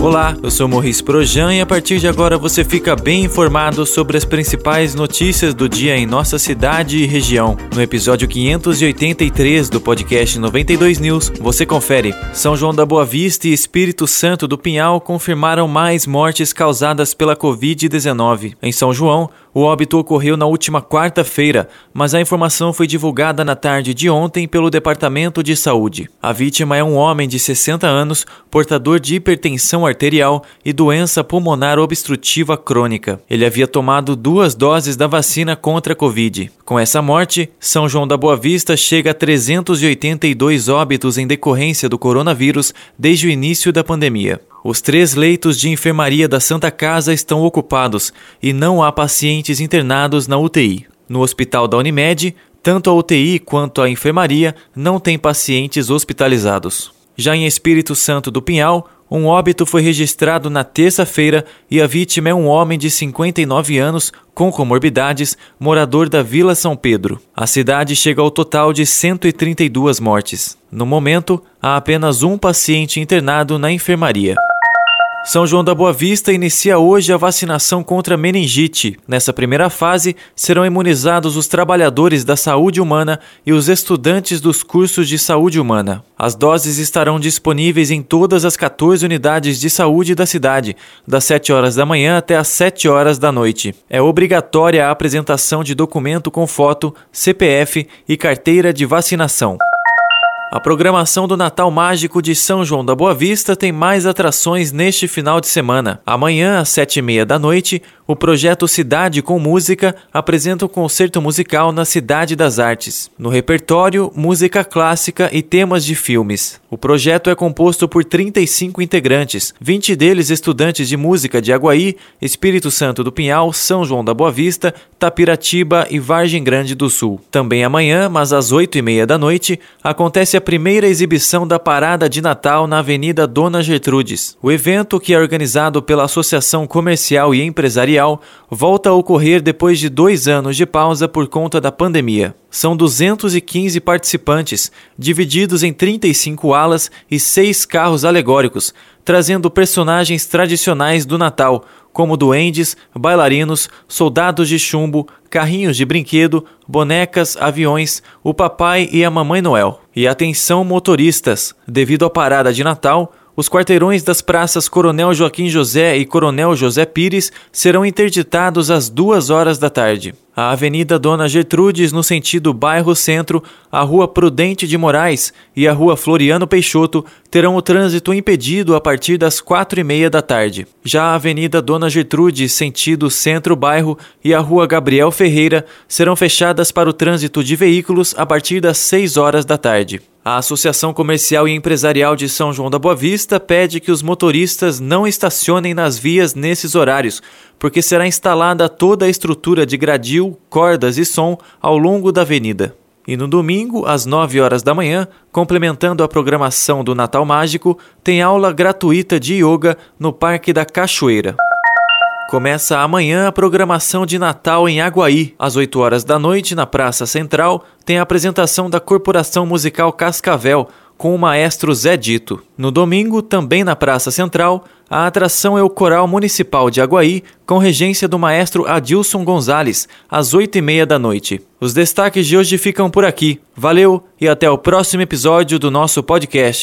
Olá, eu sou Morris Projan e a partir de agora você fica bem informado sobre as principais notícias do dia em nossa cidade e região. No episódio 583 do podcast 92 News, você confere. São João da Boa Vista e Espírito Santo do Pinhal confirmaram mais mortes causadas pela Covid-19. Em São João, o óbito ocorreu na última quarta-feira, mas a informação foi divulgada na tarde de ontem pelo Departamento de Saúde. A vítima é um homem de 60 anos, portador de hipertensão arterial e doença pulmonar obstrutiva crônica. Ele havia tomado duas doses da vacina contra a Covid. Com essa morte, São João da Boa Vista chega a 382 óbitos em decorrência do coronavírus desde o início da pandemia. Os três leitos de enfermaria da Santa Casa estão ocupados e não há pacientes internados na UTI. No hospital da Unimed, tanto a UTI quanto a enfermaria não têm pacientes hospitalizados. Já em Espírito Santo do Pinhal, um óbito foi registrado na terça-feira e a vítima é um homem de 59 anos com comorbidades, morador da Vila São Pedro. A cidade chega ao total de 132 mortes. No momento, há apenas um paciente internado na enfermaria. São João da Boa Vista inicia hoje a vacinação contra meningite. Nessa primeira fase, serão imunizados os trabalhadores da saúde humana e os estudantes dos cursos de saúde humana. As doses estarão disponíveis em todas as 14 unidades de saúde da cidade, das 7 horas da manhã até as 7 horas da noite. É obrigatória a apresentação de documento com foto, CPF e carteira de vacinação. A programação do Natal Mágico de São João da Boa Vista tem mais atrações neste final de semana. Amanhã, às sete e meia da noite, o projeto Cidade com Música apresenta um concerto musical na Cidade das Artes. No repertório, música clássica e temas de filmes. O projeto é composto por 35 integrantes, 20 deles estudantes de música de Aguaí, Espírito Santo do Pinhal, São João da Boa Vista, Tapiratiba e Vargem Grande do Sul. Também amanhã, mas às oito e meia da noite, acontece a primeira exibição da Parada de Natal na Avenida Dona Gertrudes. O evento, que é organizado pela Associação Comercial e Empresarial, volta a ocorrer depois de dois anos de pausa por conta da pandemia. São 215 participantes, divididos em 35 alas e seis carros alegóricos, trazendo personagens tradicionais do Natal, como duendes, bailarinos, soldados de chumbo, carrinhos de brinquedo, bonecas, aviões, o papai e a mamãe Noel. E atenção motoristas, devido à parada de Natal, os quarteirões das praças Coronel Joaquim José e Coronel José Pires serão interditados às duas horas da tarde. A Avenida Dona Gertrudes, no sentido bairro Centro, a Rua Prudente de Moraes e a Rua Floriano Peixoto terão o trânsito impedido a partir das quatro e meia da tarde. Já a Avenida Dona Gertrudes, sentido Centro-Bairro, e a Rua Gabriel Ferreira serão fechadas para o trânsito de veículos a partir das seis horas da tarde. A Associação Comercial e Empresarial de São João da Boa Vista pede que os motoristas não estacionem nas vias nesses horários, porque será instalada toda a estrutura de gradil, cordas e som ao longo da avenida. E no domingo, às 9 horas da manhã, complementando a programação do Natal Mágico, tem aula gratuita de yoga no Parque da Cachoeira. Começa amanhã a programação de Natal em Aguaí. Às 8 horas da noite, na Praça Central, tem a apresentação da Corporação Musical Cascavel, com o maestro Zé Dito. No domingo, também na Praça Central, a atração é o Coral Municipal de Aguaí, com regência do maestro Adilson Gonzalez, às 8 e meia da noite. Os destaques de hoje ficam por aqui. Valeu e até o próximo episódio do nosso podcast.